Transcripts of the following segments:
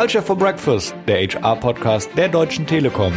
Culture for Breakfast, der HR-Podcast der Deutschen Telekom.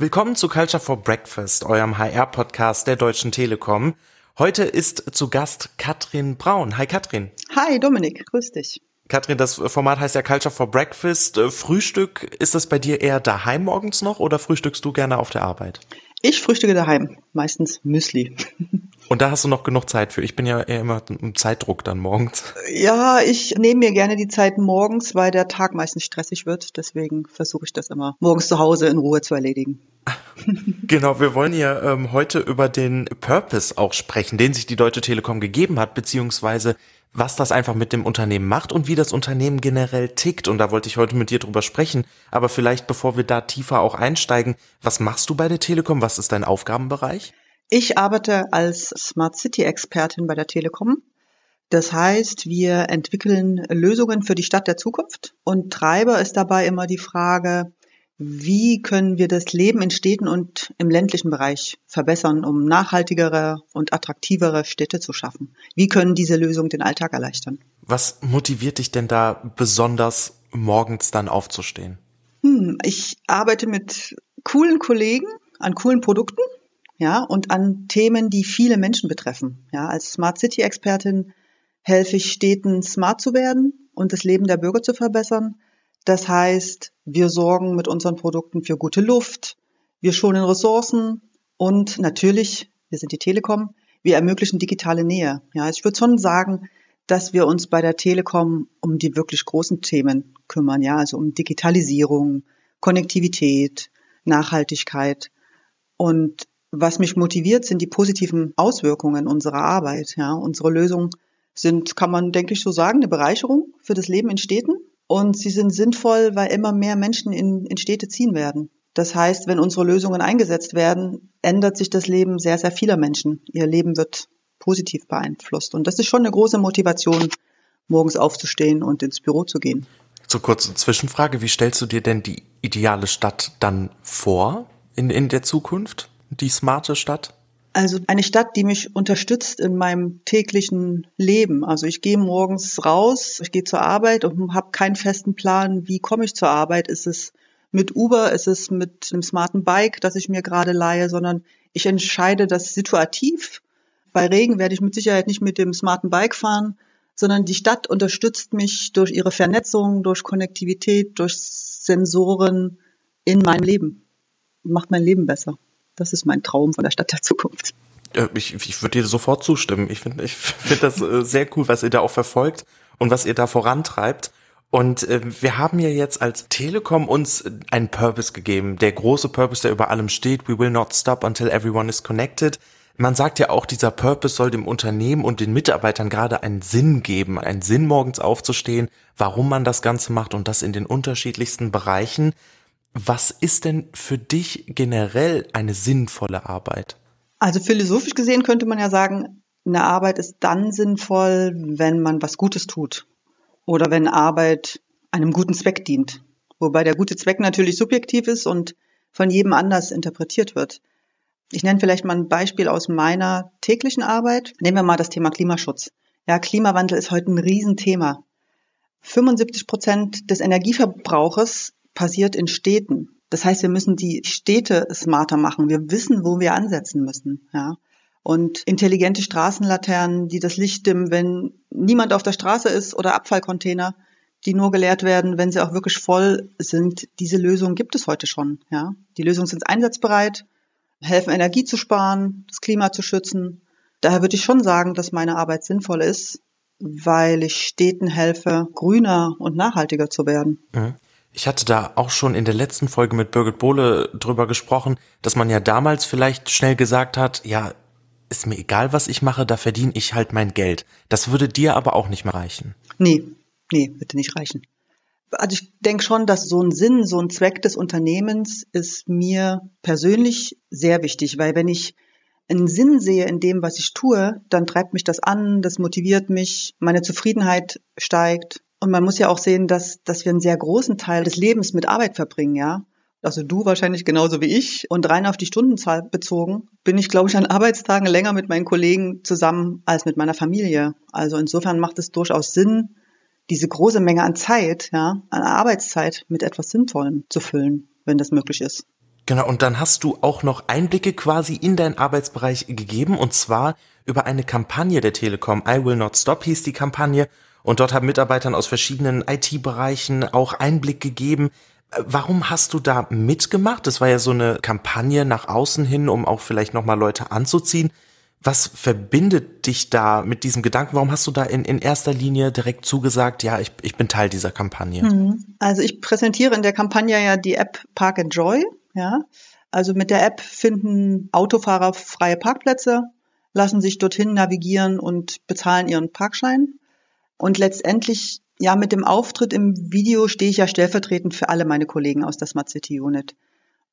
Willkommen zu Culture for Breakfast, eurem HR-Podcast der Deutschen Telekom. Heute ist zu Gast Katrin Braun. Hi Katrin. Hi Dominik, grüß dich. Katrin, das Format heißt ja Culture for Breakfast. Frühstück, ist das bei dir eher daheim morgens noch oder frühstückst du gerne auf der Arbeit? Ich frühstücke daheim, meistens Müsli. Und da hast du noch genug Zeit für. Ich bin ja eher immer im Zeitdruck dann morgens. Ja, ich nehme mir gerne die Zeit morgens, weil der Tag meistens stressig wird. Deswegen versuche ich das immer morgens zu Hause in Ruhe zu erledigen. Genau, wir wollen ja ähm, heute über den Purpose auch sprechen, den sich die Deutsche Telekom gegeben hat, beziehungsweise was das einfach mit dem Unternehmen macht und wie das Unternehmen generell tickt. Und da wollte ich heute mit dir drüber sprechen. Aber vielleicht, bevor wir da tiefer auch einsteigen, was machst du bei der Telekom? Was ist dein Aufgabenbereich? Ich arbeite als Smart City Expertin bei der Telekom. Das heißt, wir entwickeln Lösungen für die Stadt der Zukunft und Treiber ist dabei immer die Frage, wie können wir das Leben in Städten und im ländlichen Bereich verbessern, um nachhaltigere und attraktivere Städte zu schaffen? Wie können diese Lösungen den Alltag erleichtern? Was motiviert dich denn da besonders morgens dann aufzustehen? Hm, ich arbeite mit coolen Kollegen an coolen Produkten, ja, und an Themen, die viele Menschen betreffen. Ja, als Smart City Expertin helfe ich Städten smart zu werden und das Leben der Bürger zu verbessern. Das heißt, wir sorgen mit unseren Produkten für gute Luft, wir schonen Ressourcen und natürlich, wir sind die Telekom, wir ermöglichen digitale Nähe. Ja, ich würde schon sagen, dass wir uns bei der Telekom um die wirklich großen Themen kümmern, ja, also um Digitalisierung, Konnektivität, Nachhaltigkeit. Und was mich motiviert, sind die positiven Auswirkungen unserer Arbeit. Ja, unsere Lösungen sind, kann man denke ich so sagen, eine Bereicherung für das Leben in Städten und sie sind sinnvoll, weil immer mehr Menschen in, in Städte ziehen werden. Das heißt, wenn unsere Lösungen eingesetzt werden, ändert sich das Leben sehr, sehr vieler Menschen. Ihr Leben wird positiv beeinflusst. Und das ist schon eine große Motivation, morgens aufzustehen und ins Büro zu gehen. Zur kurzen Zwischenfrage, wie stellst du dir denn die ideale Stadt dann vor in, in der Zukunft? Die smarte Stadt? Also eine Stadt, die mich unterstützt in meinem täglichen Leben. Also ich gehe morgens raus, ich gehe zur Arbeit und habe keinen festen Plan, wie komme ich zur Arbeit. Ist es mit Uber, ist es mit einem smarten Bike, das ich mir gerade leihe, sondern ich entscheide das situativ. Bei Regen werde ich mit Sicherheit nicht mit dem smarten Bike fahren, sondern die Stadt unterstützt mich durch ihre Vernetzung, durch Konnektivität, durch Sensoren in meinem Leben. Macht mein Leben besser. Das ist mein Traum von der Stadt der Zukunft. Ich, ich würde dir sofort zustimmen. Ich finde ich finde das äh, sehr cool, was ihr da auch verfolgt und was ihr da vorantreibt. Und äh, wir haben ja jetzt als Telekom uns einen Purpose gegeben. Der große Purpose, der über allem steht. We will not stop until everyone is connected. Man sagt ja auch, dieser Purpose soll dem Unternehmen und den Mitarbeitern gerade einen Sinn geben, einen Sinn morgens aufzustehen, warum man das Ganze macht und das in den unterschiedlichsten Bereichen. Was ist denn für dich generell eine sinnvolle Arbeit? Also philosophisch gesehen könnte man ja sagen, eine Arbeit ist dann sinnvoll, wenn man was Gutes tut oder wenn Arbeit einem guten Zweck dient. Wobei der gute Zweck natürlich subjektiv ist und von jedem anders interpretiert wird. Ich nenne vielleicht mal ein Beispiel aus meiner täglichen Arbeit. Nehmen wir mal das Thema Klimaschutz. Ja, Klimawandel ist heute ein Riesenthema. 75 Prozent des Energieverbrauches passiert in Städten. Das heißt, wir müssen die Städte smarter machen. Wir wissen, wo wir ansetzen müssen. Ja. Und intelligente Straßenlaternen, die das Licht dimmen, wenn niemand auf der Straße ist oder Abfallcontainer, die nur geleert werden, wenn sie auch wirklich voll sind. Diese Lösungen gibt es heute schon. Ja. Die Lösungen sind einsatzbereit, helfen Energie zu sparen, das Klima zu schützen. Daher würde ich schon sagen, dass meine Arbeit sinnvoll ist, weil ich Städten helfe, grüner und nachhaltiger zu werden. Ich hatte da auch schon in der letzten Folge mit Birgit Bohle drüber gesprochen, dass man ja damals vielleicht schnell gesagt hat, ja, ist mir egal, was ich mache, da verdiene ich halt mein Geld. Das würde dir aber auch nicht mehr reichen. Nee, nee, würde nicht reichen. Also ich denke schon, dass so ein Sinn, so ein Zweck des Unternehmens ist mir persönlich sehr wichtig, weil wenn ich einen Sinn sehe in dem, was ich tue, dann treibt mich das an, das motiviert mich, meine Zufriedenheit steigt und man muss ja auch sehen, dass, dass wir einen sehr großen Teil des Lebens mit Arbeit verbringen, ja. Also du wahrscheinlich genauso wie ich. Und rein auf die Stundenzahl bezogen bin ich, glaube ich, an Arbeitstagen länger mit meinen Kollegen zusammen als mit meiner Familie. Also insofern macht es durchaus Sinn, diese große Menge an Zeit, ja, an Arbeitszeit mit etwas Sinnvollem zu füllen, wenn das möglich ist. Genau, und dann hast du auch noch Einblicke quasi in deinen Arbeitsbereich gegeben und zwar über eine Kampagne der Telekom. I Will Not Stop hieß die Kampagne und dort haben Mitarbeitern aus verschiedenen IT-Bereichen auch Einblick gegeben. Warum hast du da mitgemacht? Das war ja so eine Kampagne nach außen hin, um auch vielleicht nochmal Leute anzuziehen. Was verbindet dich da mit diesem Gedanken? Warum hast du da in, in erster Linie direkt zugesagt, ja, ich, ich bin Teil dieser Kampagne? Mhm. Also ich präsentiere in der Kampagne ja die App Park Enjoy. Ja, also mit der App finden Autofahrer freie Parkplätze, lassen sich dorthin navigieren und bezahlen ihren Parkschein. Und letztendlich, ja, mit dem Auftritt im Video stehe ich ja stellvertretend für alle meine Kollegen aus der Smart City Unit.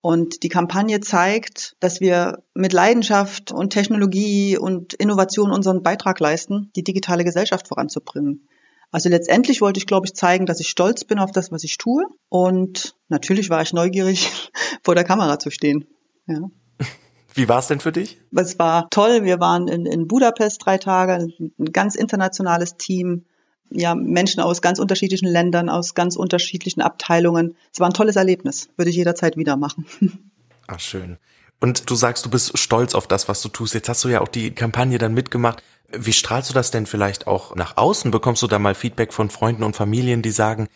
Und die Kampagne zeigt, dass wir mit Leidenschaft und Technologie und Innovation unseren Beitrag leisten, die digitale Gesellschaft voranzubringen. Also letztendlich wollte ich, glaube ich, zeigen, dass ich stolz bin auf das, was ich tue. Und natürlich war ich neugierig, vor der Kamera zu stehen. Ja. Wie war es denn für dich? Es war toll. Wir waren in, in Budapest drei Tage, ein ganz internationales Team ja, Menschen aus ganz unterschiedlichen Ländern, aus ganz unterschiedlichen Abteilungen. Es war ein tolles Erlebnis. Würde ich jederzeit wieder machen. Ach, schön. Und du sagst, du bist stolz auf das, was du tust. Jetzt hast du ja auch die Kampagne dann mitgemacht. Wie strahlst du das denn vielleicht auch nach außen? Bekommst du da mal Feedback von Freunden und Familien, die sagen,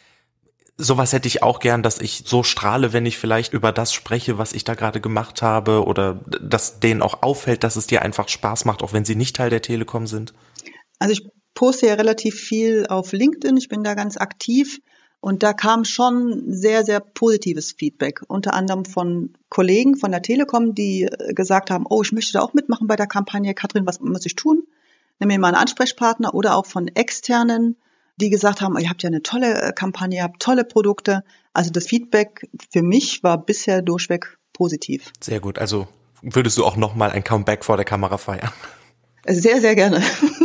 sowas hätte ich auch gern, dass ich so strahle, wenn ich vielleicht über das spreche, was ich da gerade gemacht habe oder dass denen auch auffällt, dass es dir einfach Spaß macht, auch wenn sie nicht Teil der Telekom sind? Also ich poste ja relativ viel auf LinkedIn. Ich bin da ganz aktiv. Und da kam schon sehr, sehr positives Feedback, unter anderem von Kollegen von der Telekom, die äh, gesagt haben, oh, ich möchte da auch mitmachen bei der Kampagne. Katrin, was muss ich tun? Nimm mir mal einen Ansprechpartner oder auch von externen, die gesagt haben, ihr habt ja eine tolle äh, Kampagne, ihr habt tolle Produkte. Also das Feedback für mich war bisher durchweg positiv. Sehr gut. Also würdest du auch nochmal ein Comeback vor der Kamera feiern? Sehr, sehr gerne.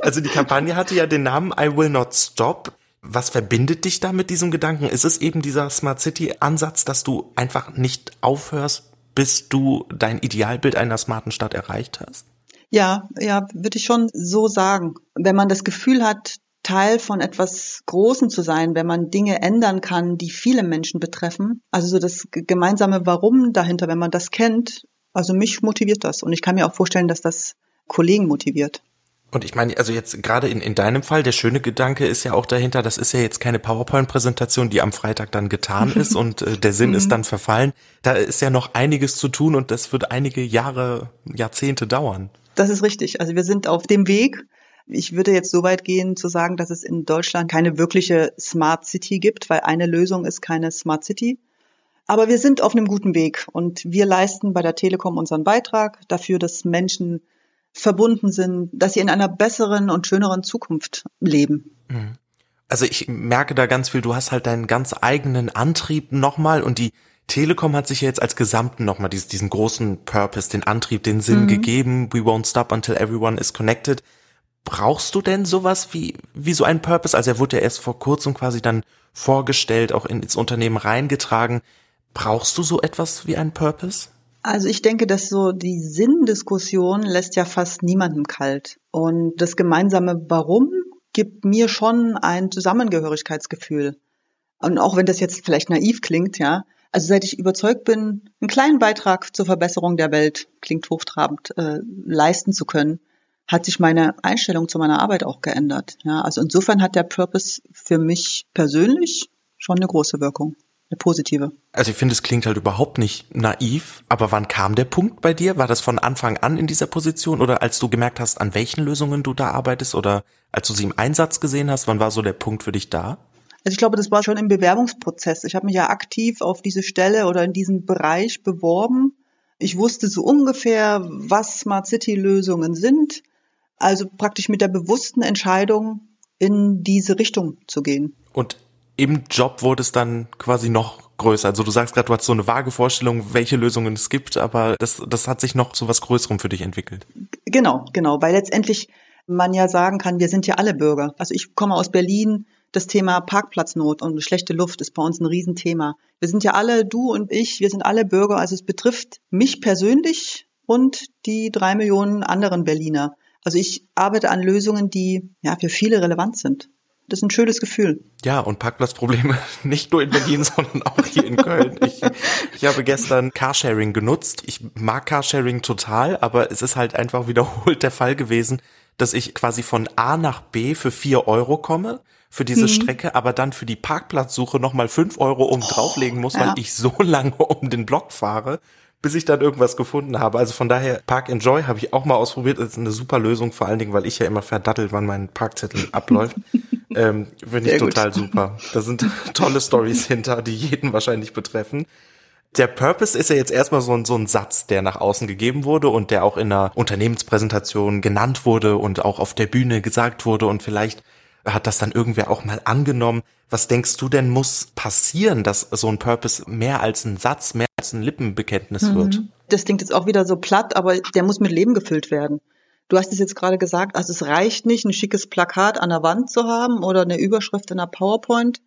also die Kampagne hatte ja den Namen I Will Not Stop. Was verbindet dich da mit diesem Gedanken? Ist es eben dieser Smart City Ansatz, dass du einfach nicht aufhörst, bis du dein Idealbild einer smarten Stadt erreicht hast? Ja, ja, würde ich schon so sagen. Wenn man das Gefühl hat, Teil von etwas Großem zu sein, wenn man Dinge ändern kann, die viele Menschen betreffen. Also so das gemeinsame Warum dahinter, wenn man das kennt. Also mich motiviert das. Und ich kann mir auch vorstellen, dass das Kollegen motiviert. Und ich meine, also jetzt gerade in, in deinem Fall, der schöne Gedanke ist ja auch dahinter, das ist ja jetzt keine PowerPoint-Präsentation, die am Freitag dann getan ist und äh, der Sinn ist mhm. dann verfallen. Da ist ja noch einiges zu tun und das wird einige Jahre, Jahrzehnte dauern. Das ist richtig. Also wir sind auf dem Weg. Ich würde jetzt so weit gehen zu sagen, dass es in Deutschland keine wirkliche Smart City gibt, weil eine Lösung ist keine Smart City. Aber wir sind auf einem guten Weg und wir leisten bei der Telekom unseren Beitrag dafür, dass Menschen verbunden sind, dass sie in einer besseren und schöneren Zukunft leben. Mhm. Also ich merke da ganz viel, du hast halt deinen ganz eigenen Antrieb nochmal und die Telekom hat sich ja jetzt als Gesamten nochmal diesen, diesen großen Purpose, den Antrieb, den Sinn mhm. gegeben. We won't stop until everyone is connected. Brauchst du denn sowas wie, wie so ein Purpose? Also er wurde ja erst vor kurzem quasi dann vorgestellt, auch ins Unternehmen reingetragen. Brauchst du so etwas wie ein Purpose? Also ich denke, dass so die Sinndiskussion lässt ja fast niemandem kalt. Und das gemeinsame Warum gibt mir schon ein Zusammengehörigkeitsgefühl. Und auch wenn das jetzt vielleicht naiv klingt, ja. Also seit ich überzeugt bin, einen kleinen Beitrag zur Verbesserung der Welt, klingt hochtrabend, äh, leisten zu können, hat sich meine Einstellung zu meiner Arbeit auch geändert. Ja, also insofern hat der Purpose für mich persönlich schon eine große Wirkung eine positive. Also ich finde, es klingt halt überhaupt nicht naiv, aber wann kam der Punkt bei dir? War das von Anfang an in dieser Position oder als du gemerkt hast, an welchen Lösungen du da arbeitest oder als du sie im Einsatz gesehen hast, wann war so der Punkt für dich da? Also ich glaube, das war schon im Bewerbungsprozess. Ich habe mich ja aktiv auf diese Stelle oder in diesen Bereich beworben. Ich wusste so ungefähr, was Smart City Lösungen sind. Also praktisch mit der bewussten Entscheidung, in diese Richtung zu gehen. Und im Job wurde es dann quasi noch größer. Also du sagst gerade, du hast so eine vage Vorstellung, welche Lösungen es gibt, aber das, das hat sich noch zu was Größerem für dich entwickelt. Genau, genau, weil letztendlich man ja sagen kann, wir sind ja alle Bürger. Also ich komme aus Berlin, Das Thema Parkplatznot und schlechte Luft ist bei uns ein Riesenthema. Wir sind ja alle, du und ich, wir sind alle Bürger, also es betrifft mich persönlich und die drei Millionen anderen Berliner. Also ich arbeite an Lösungen, die ja für viele relevant sind. Das ist ein schönes Gefühl. Ja, und Parkplatzprobleme nicht nur in Berlin, sondern auch hier in Köln. Ich, ich habe gestern Carsharing genutzt. Ich mag Carsharing total, aber es ist halt einfach wiederholt der Fall gewesen, dass ich quasi von A nach B für vier Euro komme für diese mhm. Strecke, aber dann für die Parkplatzsuche nochmal fünf Euro oben drauflegen muss, oh, ja. weil ich so lange um den Block fahre bis ich dann irgendwas gefunden habe. Also von daher, Park Enjoy habe ich auch mal ausprobiert. Das ist eine super Lösung, vor allen Dingen, weil ich ja immer verdattelt, wann mein Parkzettel abläuft. ähm, Finde ich total gut. super. Da sind tolle Stories hinter, die jeden wahrscheinlich betreffen. Der Purpose ist ja jetzt erstmal so ein, so ein Satz, der nach außen gegeben wurde und der auch in einer Unternehmenspräsentation genannt wurde und auch auf der Bühne gesagt wurde und vielleicht hat das dann irgendwer auch mal angenommen. Was denkst du denn muss passieren, dass so ein Purpose mehr als ein Satz, mehr als ein Lippenbekenntnis mhm. wird? Das klingt jetzt auch wieder so platt, aber der muss mit Leben gefüllt werden. Du hast es jetzt gerade gesagt, also es reicht nicht, ein schickes Plakat an der Wand zu haben oder eine Überschrift in einer PowerPoint.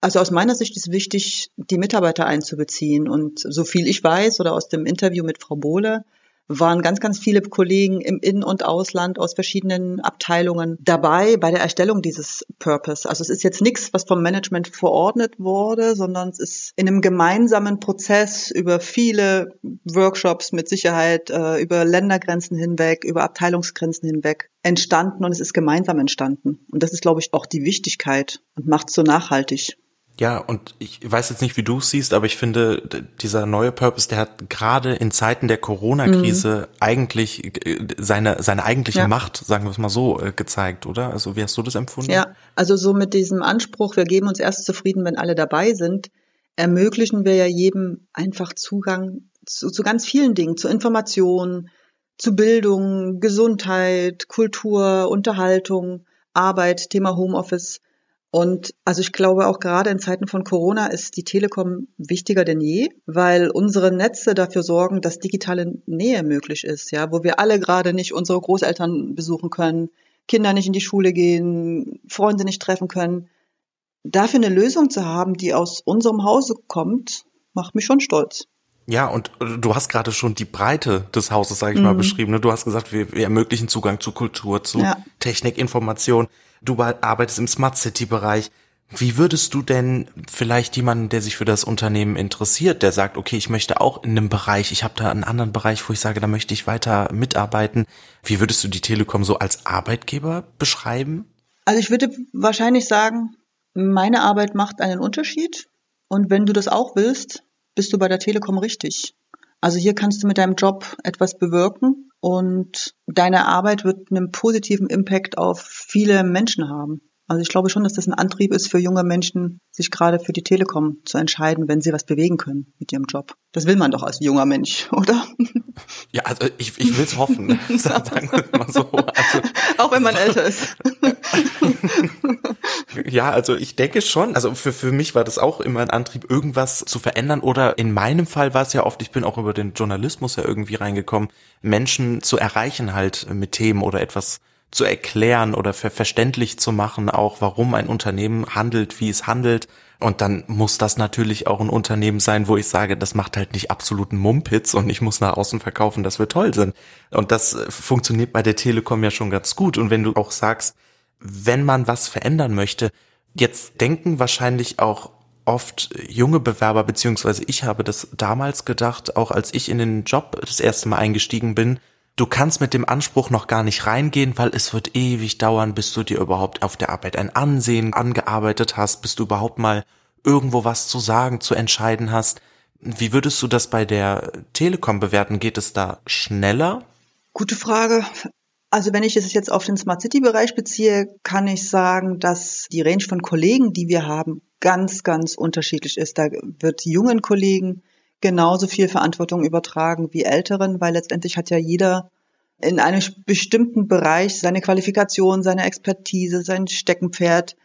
Also aus meiner Sicht ist wichtig, die Mitarbeiter einzubeziehen. Und so viel ich weiß oder aus dem Interview mit Frau Bohle, waren ganz, ganz viele Kollegen im In- und Ausland aus verschiedenen Abteilungen dabei bei der Erstellung dieses Purpose. Also es ist jetzt nichts, was vom Management verordnet wurde, sondern es ist in einem gemeinsamen Prozess über viele Workshops mit Sicherheit, äh, über Ländergrenzen hinweg, über Abteilungsgrenzen hinweg entstanden und es ist gemeinsam entstanden. Und das ist, glaube ich, auch die Wichtigkeit und macht es so nachhaltig. Ja, und ich weiß jetzt nicht, wie du es siehst, aber ich finde, dieser neue Purpose, der hat gerade in Zeiten der Corona-Krise mhm. eigentlich äh, seine, seine eigentliche ja. Macht, sagen wir es mal so, äh, gezeigt, oder? Also wie hast du das empfunden? Ja, also so mit diesem Anspruch, wir geben uns erst zufrieden, wenn alle dabei sind, ermöglichen wir ja jedem einfach Zugang zu, zu ganz vielen Dingen, zu Informationen, zu Bildung, Gesundheit, Kultur, Unterhaltung, Arbeit, Thema Homeoffice und also ich glaube auch gerade in Zeiten von Corona ist die Telekom wichtiger denn je, weil unsere Netze dafür sorgen, dass digitale Nähe möglich ist, ja, wo wir alle gerade nicht unsere Großeltern besuchen können, Kinder nicht in die Schule gehen, Freunde nicht treffen können. Dafür eine Lösung zu haben, die aus unserem Hause kommt, macht mich schon stolz. Ja, und du hast gerade schon die Breite des Hauses, sage ich mhm. mal, beschrieben. Ne? Du hast gesagt, wir, wir ermöglichen Zugang zu Kultur, zu ja. Technik, Information. Du arbeitest im Smart City Bereich. Wie würdest du denn vielleicht jemanden, der sich für das Unternehmen interessiert, der sagt, okay, ich möchte auch in einem Bereich, ich habe da einen anderen Bereich, wo ich sage, da möchte ich weiter mitarbeiten. Wie würdest du die Telekom so als Arbeitgeber beschreiben? Also ich würde wahrscheinlich sagen, meine Arbeit macht einen Unterschied. Und wenn du das auch willst, bist du bei der Telekom richtig. Also hier kannst du mit deinem Job etwas bewirken und deine Arbeit wird einen positiven Impact auf viele Menschen haben. Also ich glaube schon, dass das ein Antrieb ist für junge Menschen, sich gerade für die Telekom zu entscheiden, wenn sie was bewegen können mit ihrem Job. Das will man doch als junger Mensch, oder? Ja, also ich, ich will es hoffen, sagen wir mal so. Also, Auch wenn man älter ist. ja, also ich denke schon, also für, für mich war das auch immer ein Antrieb, irgendwas zu verändern oder in meinem Fall war es ja oft, ich bin auch über den Journalismus ja irgendwie reingekommen, Menschen zu erreichen halt mit Themen oder etwas zu erklären oder ver verständlich zu machen, auch warum ein Unternehmen handelt, wie es handelt. Und dann muss das natürlich auch ein Unternehmen sein, wo ich sage, das macht halt nicht absoluten Mumpitz und ich muss nach außen verkaufen, dass wir toll sind. Und das äh, funktioniert bei der Telekom ja schon ganz gut. Und wenn du auch sagst, wenn man was verändern möchte, jetzt denken wahrscheinlich auch oft junge Bewerber, beziehungsweise ich habe das damals gedacht, auch als ich in den Job das erste Mal eingestiegen bin, du kannst mit dem Anspruch noch gar nicht reingehen, weil es wird ewig dauern, bis du dir überhaupt auf der Arbeit ein Ansehen angearbeitet hast, bis du überhaupt mal irgendwo was zu sagen, zu entscheiden hast. Wie würdest du das bei der Telekom bewerten? Geht es da schneller? Gute Frage. Also wenn ich es jetzt auf den Smart City Bereich beziehe, kann ich sagen, dass die Range von Kollegen, die wir haben, ganz, ganz unterschiedlich ist. Da wird jungen Kollegen genauso viel Verantwortung übertragen wie älteren, weil letztendlich hat ja jeder in einem bestimmten Bereich seine Qualifikation, seine Expertise, sein Steckenpferd,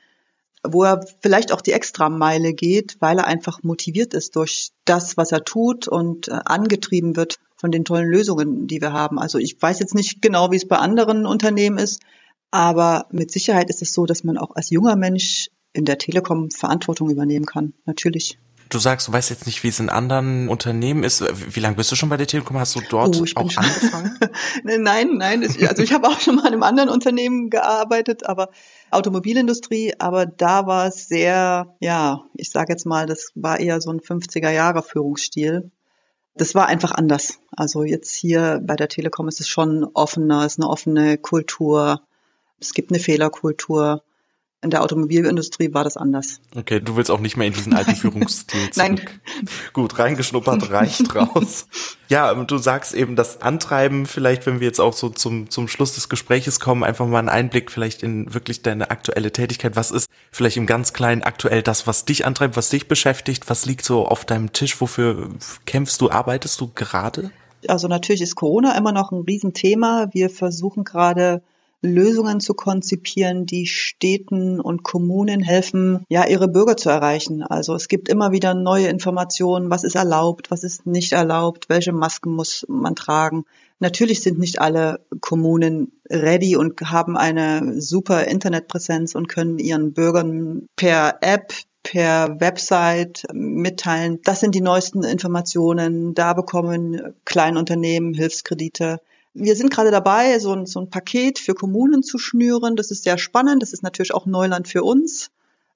wo er vielleicht auch die Extrameile geht, weil er einfach motiviert ist durch das, was er tut und äh, angetrieben wird von den tollen Lösungen, die wir haben. Also ich weiß jetzt nicht genau, wie es bei anderen Unternehmen ist, aber mit Sicherheit ist es so, dass man auch als junger Mensch in der Telekom Verantwortung übernehmen kann. Natürlich. Du sagst, du weißt jetzt nicht, wie es in anderen Unternehmen ist. Wie lange bist du schon bei der Telekom? Hast du dort oh, auch angefangen? nein, nein. Also ich habe auch schon mal in einem anderen Unternehmen gearbeitet, aber Automobilindustrie. Aber da war es sehr, ja, ich sage jetzt mal, das war eher so ein 50er Jahre Führungsstil. Das war einfach anders. Also jetzt hier bei der Telekom ist es schon offener, es ist eine offene Kultur. Es gibt eine Fehlerkultur. In der Automobilindustrie war das anders. Okay, du willst auch nicht mehr in diesen alten Führungsstil zurück. Nein. Gut, reingeschnuppert reicht raus. Ja, du sagst eben das Antreiben, vielleicht, wenn wir jetzt auch so zum, zum Schluss des Gespräches kommen, einfach mal einen Einblick vielleicht in wirklich deine aktuelle Tätigkeit. Was ist vielleicht im ganz Kleinen aktuell das, was dich antreibt, was dich beschäftigt? Was liegt so auf deinem Tisch? Wofür kämpfst du, arbeitest du gerade? Also natürlich ist Corona immer noch ein Riesenthema. Wir versuchen gerade Lösungen zu konzipieren, die Städten und Kommunen helfen, ja, ihre Bürger zu erreichen. Also es gibt immer wieder neue Informationen, was ist erlaubt, was ist nicht erlaubt, welche Masken muss man tragen. Natürlich sind nicht alle Kommunen ready und haben eine super Internetpräsenz und können ihren Bürgern per App, per Website mitteilen. Das sind die neuesten Informationen. Da bekommen Kleinunternehmen Hilfskredite. Wir sind gerade dabei, so ein, so ein Paket für Kommunen zu schnüren. Das ist sehr spannend. Das ist natürlich auch Neuland für uns.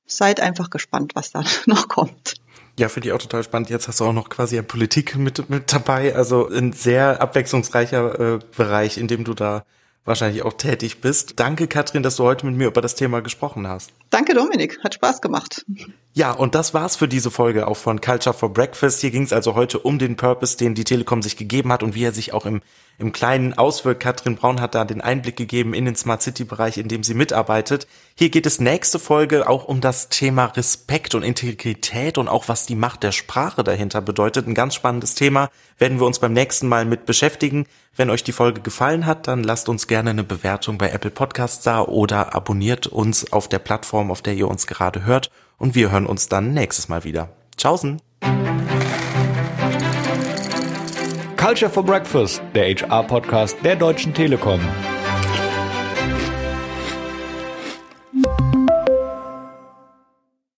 Seid einfach gespannt, was da noch kommt. Ja, finde ich auch total spannend. Jetzt hast du auch noch quasi ja Politik mit, mit dabei. Also ein sehr abwechslungsreicher äh, Bereich, in dem du da wahrscheinlich auch tätig bist. Danke, Katrin, dass du heute mit mir über das Thema gesprochen hast. Danke, Dominik. Hat Spaß gemacht. Ja, und das war's für diese Folge auch von Culture for Breakfast. Hier ging es also heute um den Purpose, den die Telekom sich gegeben hat und wie er sich auch im, im Kleinen auswirkt. Katrin Braun hat da den Einblick gegeben in den Smart City Bereich, in dem sie mitarbeitet. Hier geht es nächste Folge auch um das Thema Respekt und Integrität und auch was die Macht der Sprache dahinter bedeutet. Ein ganz spannendes Thema werden wir uns beim nächsten Mal mit beschäftigen. Wenn euch die Folge gefallen hat, dann lasst uns gerne eine Bewertung bei Apple Podcasts da oder abonniert uns auf der Plattform, auf der ihr uns gerade hört und wir hören uns dann nächstes Mal wieder. Tschaußen! Culture for Breakfast, der HR-Podcast der Deutschen Telekom.